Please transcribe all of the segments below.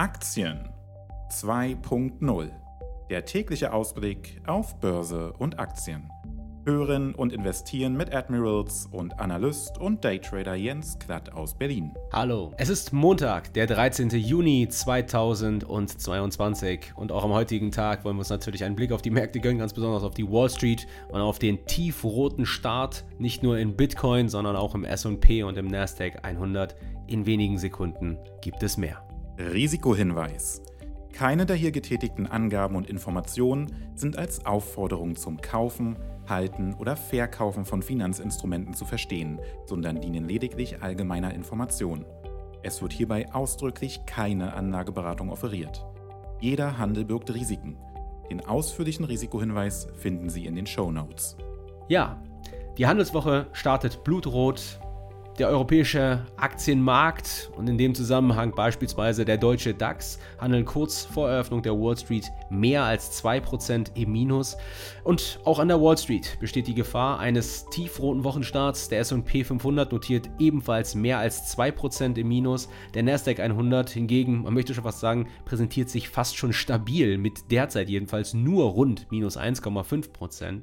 Aktien 2.0. Der tägliche Ausblick auf Börse und Aktien. Hören und investieren mit Admirals und Analyst und Daytrader Jens Klatt aus Berlin. Hallo, es ist Montag, der 13. Juni 2022 und auch am heutigen Tag wollen wir uns natürlich einen Blick auf die Märkte gönnen, ganz besonders auf die Wall Street und auf den tiefroten Start, nicht nur in Bitcoin, sondern auch im S&P und im Nasdaq 100. In wenigen Sekunden gibt es mehr. Risikohinweis. Keine der hier getätigten Angaben und Informationen sind als Aufforderung zum Kaufen, Halten oder Verkaufen von Finanzinstrumenten zu verstehen, sondern dienen lediglich allgemeiner Information. Es wird hierbei ausdrücklich keine Anlageberatung offeriert. Jeder Handel birgt Risiken. Den ausführlichen Risikohinweis finden Sie in den Show Notes. Ja, die Handelswoche startet blutrot der europäische Aktienmarkt und in dem Zusammenhang beispielsweise der deutsche DAX handeln kurz vor Eröffnung der Wall Street mehr als 2% im Minus. Und auch an der Wall Street besteht die Gefahr eines tiefroten Wochenstarts. Der SP 500 notiert ebenfalls mehr als 2% im Minus. Der Nasdaq 100 hingegen, man möchte schon fast sagen, präsentiert sich fast schon stabil mit derzeit jedenfalls nur rund minus 1,5%.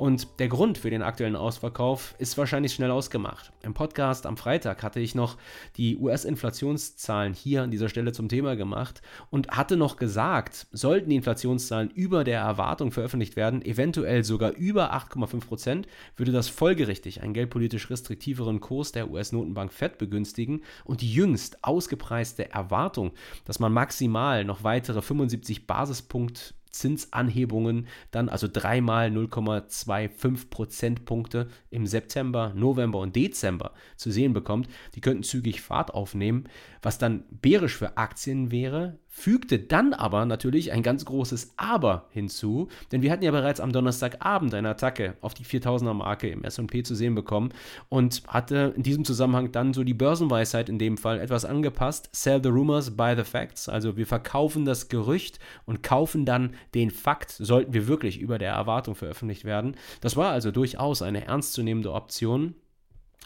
Und der Grund für den aktuellen Ausverkauf ist wahrscheinlich schnell ausgemacht. Im Podcast am Freitag hatte ich noch die US-Inflationszahlen hier an dieser Stelle zum Thema gemacht und hatte noch gesagt, sollten die Inflationszahlen über der Erwartung veröffentlicht werden, eventuell sogar über 8,5 Prozent, würde das folgerichtig einen geldpolitisch restriktiveren Kurs der US-Notenbank Fed begünstigen und die jüngst ausgepreiste Erwartung, dass man maximal noch weitere 75 Basispunkte Zinsanhebungen dann also dreimal 0,25 Prozentpunkte im September, November und Dezember zu sehen bekommt, die könnten zügig Fahrt aufnehmen, was dann bärisch für Aktien wäre, fügte dann aber natürlich ein ganz großes Aber hinzu, denn wir hatten ja bereits am Donnerstagabend eine Attacke auf die 4000er Marke im S&P zu sehen bekommen und hatte in diesem Zusammenhang dann so die Börsenweisheit in dem Fall etwas angepasst, sell the rumors, buy the facts, also wir verkaufen das Gerücht und kaufen dann den Fakt, sollten wir wirklich über der Erwartung veröffentlicht werden. Das war also durchaus eine ernstzunehmende Option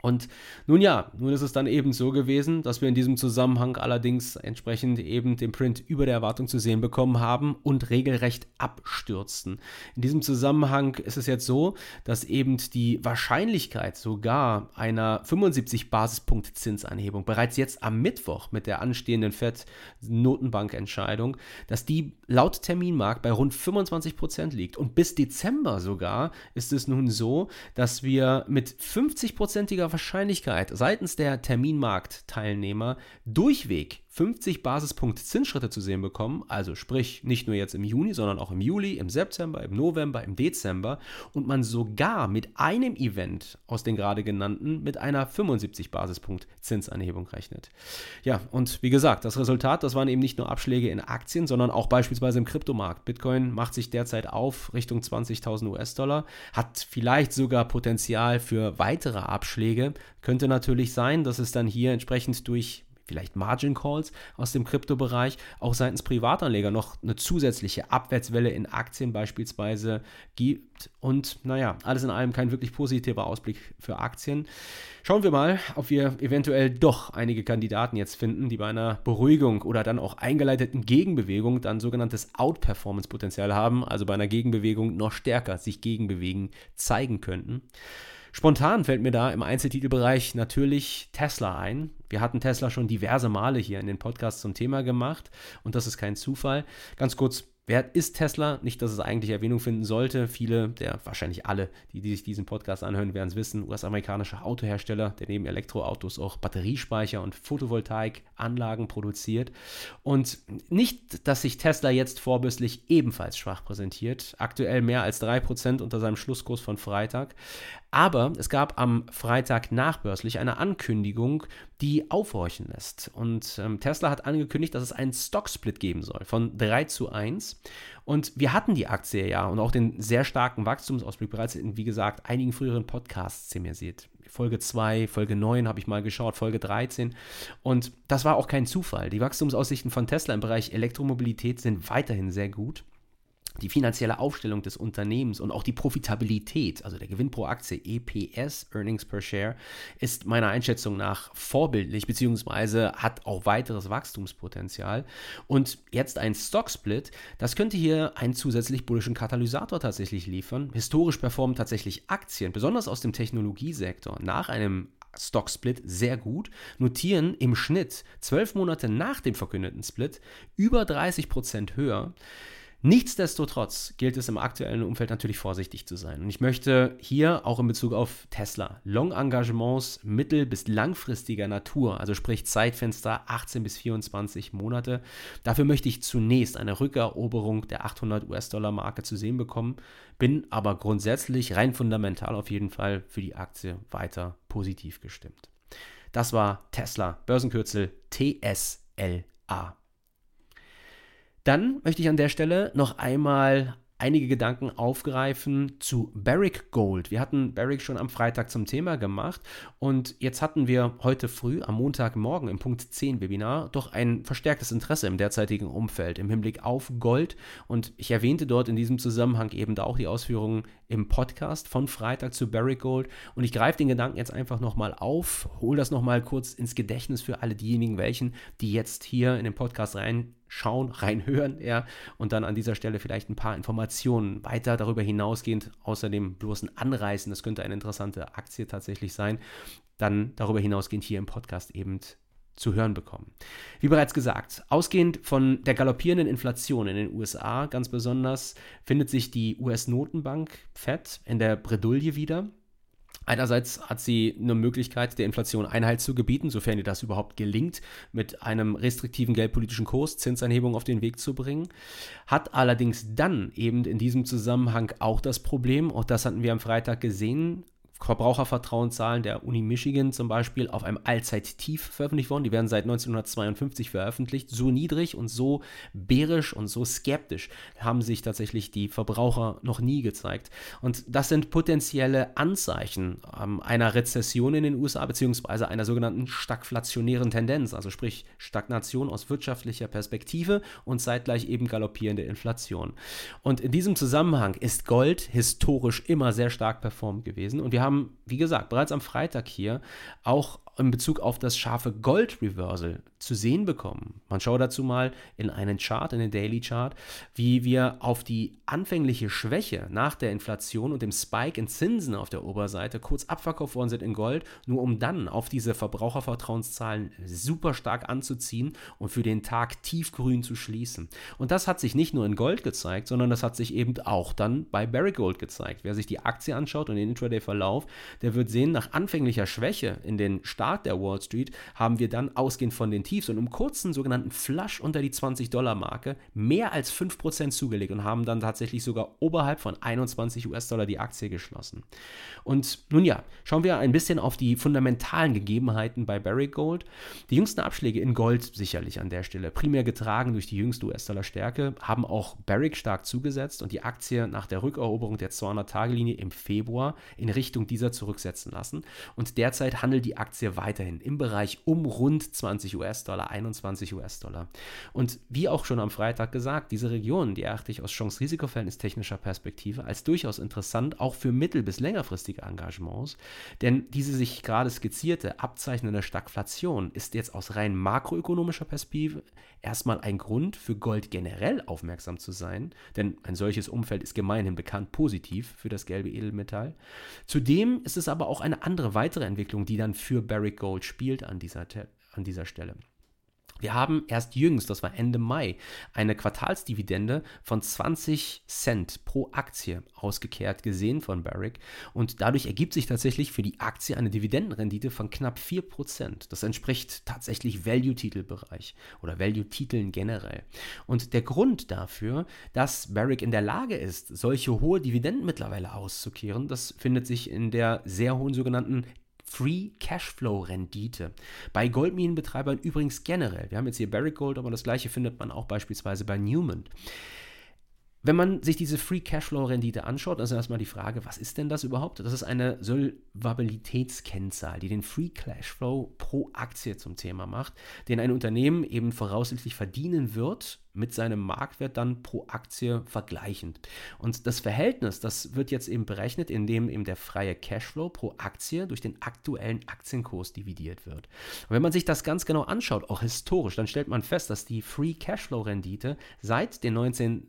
und nun ja, nun ist es dann eben so gewesen, dass wir in diesem Zusammenhang allerdings entsprechend eben den Print über der Erwartung zu sehen bekommen haben und regelrecht abstürzten. In diesem Zusammenhang ist es jetzt so, dass eben die Wahrscheinlichkeit sogar einer 75 Basispunkt Zinsanhebung bereits jetzt am Mittwoch mit der anstehenden FED-Notenbankentscheidung, dass die laut Terminmarkt bei rund 25 Prozent liegt. Und bis Dezember sogar ist es nun so, dass wir mit 50-prozentiger Wahrscheinlichkeit seitens der Terminmarktteilnehmer durchweg 50 Basispunkt Zinsschritte zu sehen bekommen, also sprich nicht nur jetzt im Juni, sondern auch im Juli, im September, im November, im Dezember und man sogar mit einem Event aus den gerade genannten mit einer 75 Basispunkt Zinsanhebung rechnet. Ja, und wie gesagt, das Resultat, das waren eben nicht nur Abschläge in Aktien, sondern auch beispielsweise im Kryptomarkt. Bitcoin macht sich derzeit auf Richtung 20.000 US-Dollar, hat vielleicht sogar Potenzial für weitere Abschläge. Könnte natürlich sein, dass es dann hier entsprechend durch vielleicht Margin Calls aus dem Kryptobereich, auch seitens Privatanleger noch eine zusätzliche Abwärtswelle in Aktien beispielsweise gibt. Und naja, alles in allem kein wirklich positiver Ausblick für Aktien. Schauen wir mal, ob wir eventuell doch einige Kandidaten jetzt finden, die bei einer Beruhigung oder dann auch eingeleiteten Gegenbewegung dann sogenanntes Outperformance-Potenzial haben, also bei einer Gegenbewegung noch stärker sich gegenbewegen zeigen könnten. Spontan fällt mir da im Einzeltitelbereich natürlich Tesla ein. Wir hatten Tesla schon diverse Male hier in den Podcasts zum Thema gemacht und das ist kein Zufall. Ganz kurz Wer ist Tesla? Nicht, dass es eigentlich Erwähnung finden sollte. Viele, der wahrscheinlich alle, die, die sich diesen Podcast anhören, werden es wissen. US-amerikanischer Autohersteller, der neben Elektroautos auch Batteriespeicher und Photovoltaikanlagen produziert. Und nicht, dass sich Tesla jetzt vorbörslich ebenfalls schwach präsentiert. Aktuell mehr als 3% unter seinem Schlusskurs von Freitag. Aber es gab am Freitag nachbörslich eine Ankündigung, die aufhorchen lässt. Und ähm, Tesla hat angekündigt, dass es einen Stock-Split geben soll von 3 zu 1. Und wir hatten die Aktie ja und auch den sehr starken Wachstumsausblick bereits in, wie gesagt, einigen früheren Podcasts zemisiert. Folge 2, Folge 9 habe ich mal geschaut, Folge 13. Und das war auch kein Zufall. Die Wachstumsaussichten von Tesla im Bereich Elektromobilität sind weiterhin sehr gut. Die finanzielle Aufstellung des Unternehmens und auch die Profitabilität, also der Gewinn pro Aktie, EPS, Earnings per Share, ist meiner Einschätzung nach vorbildlich, beziehungsweise hat auch weiteres Wachstumspotenzial. Und jetzt ein Stock-Split, das könnte hier einen zusätzlich bullischen Katalysator tatsächlich liefern. Historisch performen tatsächlich Aktien, besonders aus dem Technologiesektor, nach einem Stock-Split sehr gut, notieren im Schnitt zwölf Monate nach dem verkündeten Split über 30 Prozent höher. Nichtsdestotrotz gilt es im aktuellen Umfeld natürlich vorsichtig zu sein. Und ich möchte hier auch in Bezug auf Tesla Long-Engagements mittel- bis langfristiger Natur, also sprich Zeitfenster 18 bis 24 Monate, dafür möchte ich zunächst eine Rückeroberung der 800 US-Dollar-Marke zu sehen bekommen, bin aber grundsätzlich rein fundamental auf jeden Fall für die Aktie weiter positiv gestimmt. Das war Tesla, Börsenkürzel TSLA. Dann möchte ich an der Stelle noch einmal einige Gedanken aufgreifen zu Barrick Gold. Wir hatten Barrick schon am Freitag zum Thema gemacht und jetzt hatten wir heute früh am Montagmorgen im Punkt 10 Webinar doch ein verstärktes Interesse im derzeitigen Umfeld im Hinblick auf Gold und ich erwähnte dort in diesem Zusammenhang eben da auch die Ausführungen im Podcast von Freitag zu Barrick Gold und ich greife den Gedanken jetzt einfach nochmal auf, hole das nochmal kurz ins Gedächtnis für alle diejenigen, welchen, die jetzt hier in den Podcast rein schauen, reinhören, ja, und dann an dieser Stelle vielleicht ein paar Informationen weiter darüber hinausgehend, außer dem bloßen Anreißen, das könnte eine interessante Aktie tatsächlich sein, dann darüber hinausgehend hier im Podcast eben zu hören bekommen. Wie bereits gesagt, ausgehend von der galoppierenden Inflation in den USA ganz besonders findet sich die US-Notenbank Fed in der Bredouille wieder. Einerseits hat sie eine Möglichkeit, der Inflation Einhalt zu gebieten, sofern ihr das überhaupt gelingt, mit einem restriktiven geldpolitischen Kurs Zinsanhebung auf den Weg zu bringen. Hat allerdings dann eben in diesem Zusammenhang auch das Problem, auch das hatten wir am Freitag gesehen, Verbrauchervertrauenszahlen der Uni Michigan zum Beispiel auf einem Allzeittief veröffentlicht worden. Die werden seit 1952 veröffentlicht. So niedrig und so bärisch und so skeptisch haben sich tatsächlich die Verbraucher noch nie gezeigt. Und das sind potenzielle Anzeichen ähm, einer Rezession in den USA beziehungsweise einer sogenannten stagflationären Tendenz, also sprich Stagnation aus wirtschaftlicher Perspektive und zeitgleich eben galoppierende Inflation. Und in diesem Zusammenhang ist Gold historisch immer sehr stark performt gewesen und wir haben haben, wie gesagt, bereits am Freitag hier auch in Bezug auf das scharfe Gold-Reversal zu sehen bekommen. Man schaut dazu mal in einen Chart, in den Daily Chart, wie wir auf die anfängliche Schwäche nach der Inflation und dem Spike in Zinsen auf der Oberseite kurz abverkauft worden sind in Gold, nur um dann auf diese Verbrauchervertrauenszahlen super stark anzuziehen und für den Tag tiefgrün zu schließen. Und das hat sich nicht nur in Gold gezeigt, sondern das hat sich eben auch dann bei Barrick Gold gezeigt. Wer sich die Aktie anschaut und den Intraday-Verlauf, der wird sehen, nach anfänglicher Schwäche in den Start der Wall Street haben wir dann ausgehend von den Tiefs und im kurzen sogenannten Flush unter die 20-Dollar-Marke mehr als 5% zugelegt und haben dann tatsächlich sogar oberhalb von 21 US-Dollar die Aktie geschlossen. Und nun ja, schauen wir ein bisschen auf die fundamentalen Gegebenheiten bei Barrick Gold. Die jüngsten Abschläge in Gold sicherlich an der Stelle, primär getragen durch die jüngste US-Dollar-Stärke, haben auch Barrick stark zugesetzt und die Aktie nach der Rückeroberung der 200-Tage-Linie im Februar in Richtung dieser zurücksetzen lassen. Und derzeit handelt die Aktie weiterhin im Bereich um rund 20 US-Dollar, 21 US-Dollar. Und wie auch schon am Freitag gesagt, diese Region, die erachte ich aus Chance-Risiko-Verhältnis technischer Perspektive als durchaus interessant, auch für mittel- bis längerfristige Engagements. Denn diese sich gerade skizzierte abzeichnende Stagflation ist jetzt aus rein makroökonomischer Perspektive erstmal ein Grund für Gold generell aufmerksam zu sein, denn ein solches Umfeld ist gemeinhin bekannt positiv für das gelbe Edelmetall. Zudem ist es aber auch eine andere weitere Entwicklung, die dann für Barrick Gold spielt an dieser, an dieser Stelle. Wir haben erst jüngst, das war Ende Mai, eine Quartalsdividende von 20 Cent pro Aktie ausgekehrt gesehen von Barrick und dadurch ergibt sich tatsächlich für die Aktie eine Dividendenrendite von knapp 4%. Das entspricht tatsächlich Value-Titelbereich oder Value-Titeln generell. Und der Grund dafür, dass Barrick in der Lage ist, solche hohe Dividenden mittlerweile auszukehren, das findet sich in der sehr hohen sogenannten Free Cashflow Rendite. Bei Wenn man sich diese Free Cashflow-Rendite anschaut, also erstmal die Frage, was ist denn das überhaupt? Das ist eine Solvabilitätskennzahl, die den Free Cashflow pro Aktie zum Thema macht, den ein Unternehmen eben voraussichtlich verdienen wird mit seinem Marktwert dann pro Aktie vergleichend. Und das Verhältnis, das wird jetzt eben berechnet, indem eben der freie Cashflow pro Aktie durch den aktuellen Aktienkurs dividiert wird. Und wenn man sich das ganz genau anschaut, auch historisch, dann stellt man fest, dass die Free Cashflow-Rendite seit den 19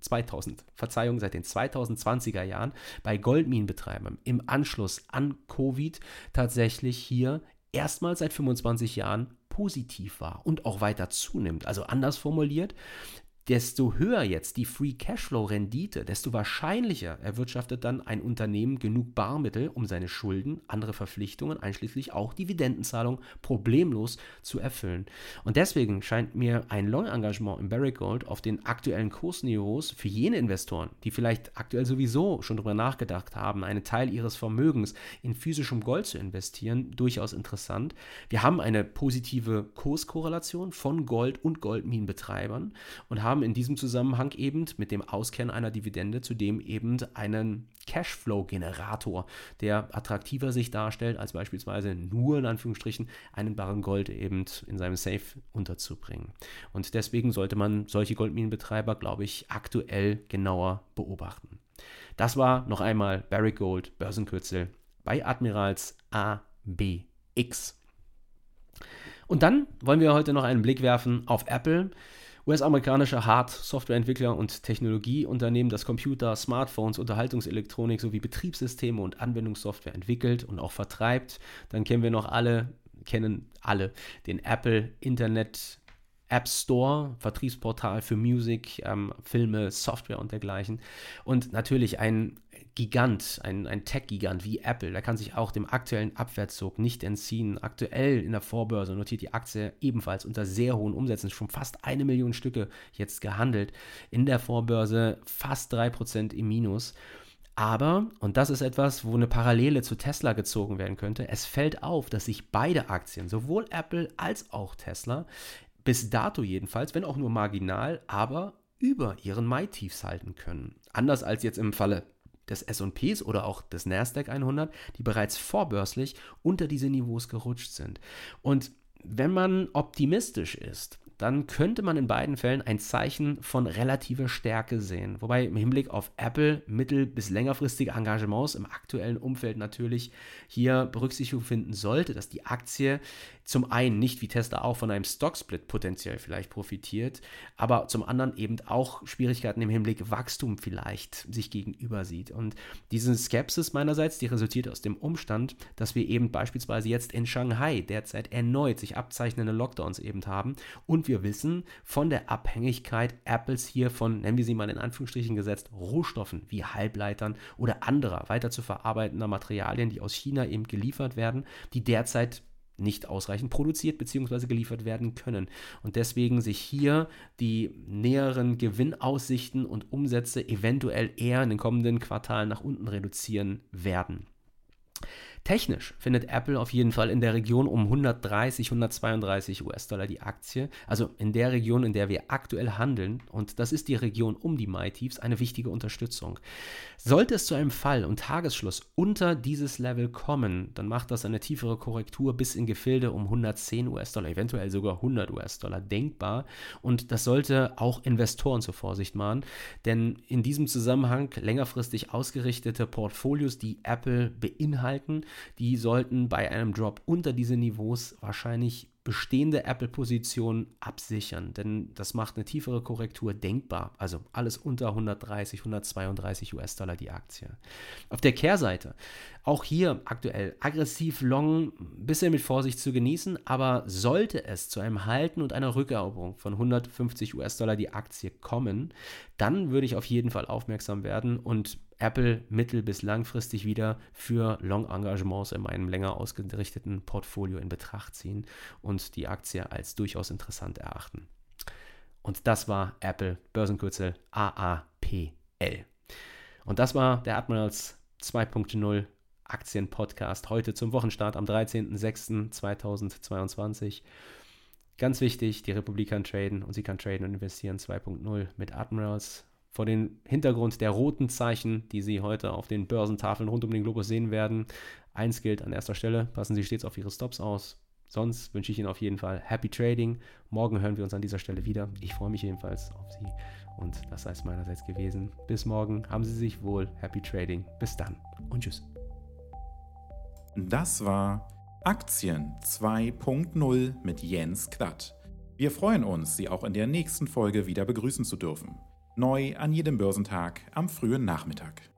2000, Verzeihung, seit den 2020er Jahren bei Goldminenbetreibern im Anschluss an Covid tatsächlich hier erstmals seit 25 Jahren positiv war und auch weiter zunimmt. Also anders formuliert, desto höher jetzt die Free Cashflow-Rendite, desto wahrscheinlicher erwirtschaftet dann ein Unternehmen genug Barmittel, um seine Schulden, andere Verpflichtungen, einschließlich auch Dividendenzahlung, problemlos zu erfüllen. Und deswegen scheint mir ein Long-Engagement im Barrick Gold auf den aktuellen Kursniveaus für jene Investoren, die vielleicht aktuell sowieso schon darüber nachgedacht haben, einen Teil ihres Vermögens in physischem Gold zu investieren, durchaus interessant. Wir haben eine positive Kurskorrelation von Gold und Goldminenbetreibern und haben haben in diesem Zusammenhang eben mit dem Auskennen einer Dividende zudem eben einen Cashflow-Generator, der attraktiver sich darstellt, als beispielsweise nur in Anführungsstrichen einen Barren Gold eben in seinem Safe unterzubringen. Und deswegen sollte man solche Goldminenbetreiber, glaube ich, aktuell genauer beobachten. Das war noch einmal Barrick Gold, Börsenkürzel bei Admirals ABX. Und dann wollen wir heute noch einen Blick werfen auf Apple. US-amerikanische Hard-Softwareentwickler und Technologieunternehmen, das Computer, Smartphones, Unterhaltungselektronik sowie Betriebssysteme und Anwendungssoftware entwickelt und auch vertreibt. Dann kennen wir noch alle, kennen alle den Apple Internet App Store, Vertriebsportal für Musik, ähm, Filme, Software und dergleichen. Und natürlich ein Gigant, ein, ein Tech-Gigant wie Apple, der kann sich auch dem aktuellen Abwärtszug nicht entziehen. Aktuell in der Vorbörse notiert die Aktie ebenfalls unter sehr hohen Umsätzen, schon fast eine Million Stücke jetzt gehandelt. In der Vorbörse fast 3% im Minus. Aber, und das ist etwas, wo eine Parallele zu Tesla gezogen werden könnte, es fällt auf, dass sich beide Aktien, sowohl Apple als auch Tesla, bis dato jedenfalls, wenn auch nur marginal, aber über ihren Mai-Tiefs halten können. Anders als jetzt im Falle des S&Ps oder auch des Nasdaq 100, die bereits vorbörslich unter diese Niveaus gerutscht sind. Und wenn man optimistisch ist, dann könnte man in beiden Fällen ein Zeichen von relativer Stärke sehen. Wobei im Hinblick auf Apple mittel- bis längerfristige Engagements im aktuellen Umfeld natürlich hier Berücksichtigung finden sollte, dass die Aktie zum einen nicht wie Tesla auch von einem Stocksplit potenziell vielleicht profitiert, aber zum anderen eben auch Schwierigkeiten im Hinblick Wachstum vielleicht sich gegenüber sieht. Und diese Skepsis meinerseits, die resultiert aus dem Umstand, dass wir eben beispielsweise jetzt in Shanghai derzeit erneut sich abzeichnende Lockdowns eben haben und wir wissen von der Abhängigkeit Apples hier von, nennen wir sie mal in Anführungsstrichen gesetzt, Rohstoffen wie Halbleitern oder anderer weiter zu verarbeitender Materialien, die aus China eben geliefert werden, die derzeit nicht ausreichend produziert bzw. geliefert werden können. Und deswegen sich hier die näheren Gewinnaussichten und Umsätze eventuell eher in den kommenden Quartalen nach unten reduzieren werden. Technisch findet Apple auf jeden Fall in der Region um 130, 132 US-Dollar die Aktie, also in der Region, in der wir aktuell handeln, und das ist die Region um die Mai-Tiefs, eine wichtige Unterstützung. Sollte es zu einem Fall und Tagesschluss unter dieses Level kommen, dann macht das eine tiefere Korrektur bis in Gefilde um 110 US-Dollar, eventuell sogar 100 US-Dollar denkbar, und das sollte auch Investoren zur Vorsicht mahnen, denn in diesem Zusammenhang längerfristig ausgerichtete Portfolios, die Apple beinhalten, die sollten bei einem Drop unter diese Niveaus wahrscheinlich bestehende Apple-Position absichern, denn das macht eine tiefere Korrektur denkbar. Also alles unter 130, 132 US-Dollar die Aktie. Auf der Kehrseite, auch hier aktuell aggressiv long, ein bisschen mit Vorsicht zu genießen, aber sollte es zu einem Halten und einer Rückeroberung von 150 US-Dollar die Aktie kommen, dann würde ich auf jeden Fall aufmerksam werden und Apple mittel- bis langfristig wieder für Long-Engagements in meinem länger ausgerichteten Portfolio in Betracht ziehen und die Aktie als durchaus interessant erachten. Und das war Apple, Börsenkürzel AAPL. Und das war der Admirals 2.0 Aktien-Podcast heute zum Wochenstart am 13.06.2022. Ganz wichtig, die Republik kann traden und sie kann traden und investieren 2.0 mit Admirals vor dem Hintergrund der roten Zeichen, die Sie heute auf den Börsentafeln rund um den Globus sehen werden. Eins gilt an erster Stelle, passen Sie stets auf Ihre Stops aus. Sonst wünsche ich Ihnen auf jeden Fall Happy Trading. Morgen hören wir uns an dieser Stelle wieder. Ich freue mich jedenfalls auf Sie. Und das sei es meinerseits gewesen. Bis morgen. Haben Sie sich wohl. Happy Trading. Bis dann. Und tschüss. Das war Aktien 2.0 mit Jens Klatt. Wir freuen uns, Sie auch in der nächsten Folge wieder begrüßen zu dürfen. Neu an jedem Börsentag am frühen Nachmittag.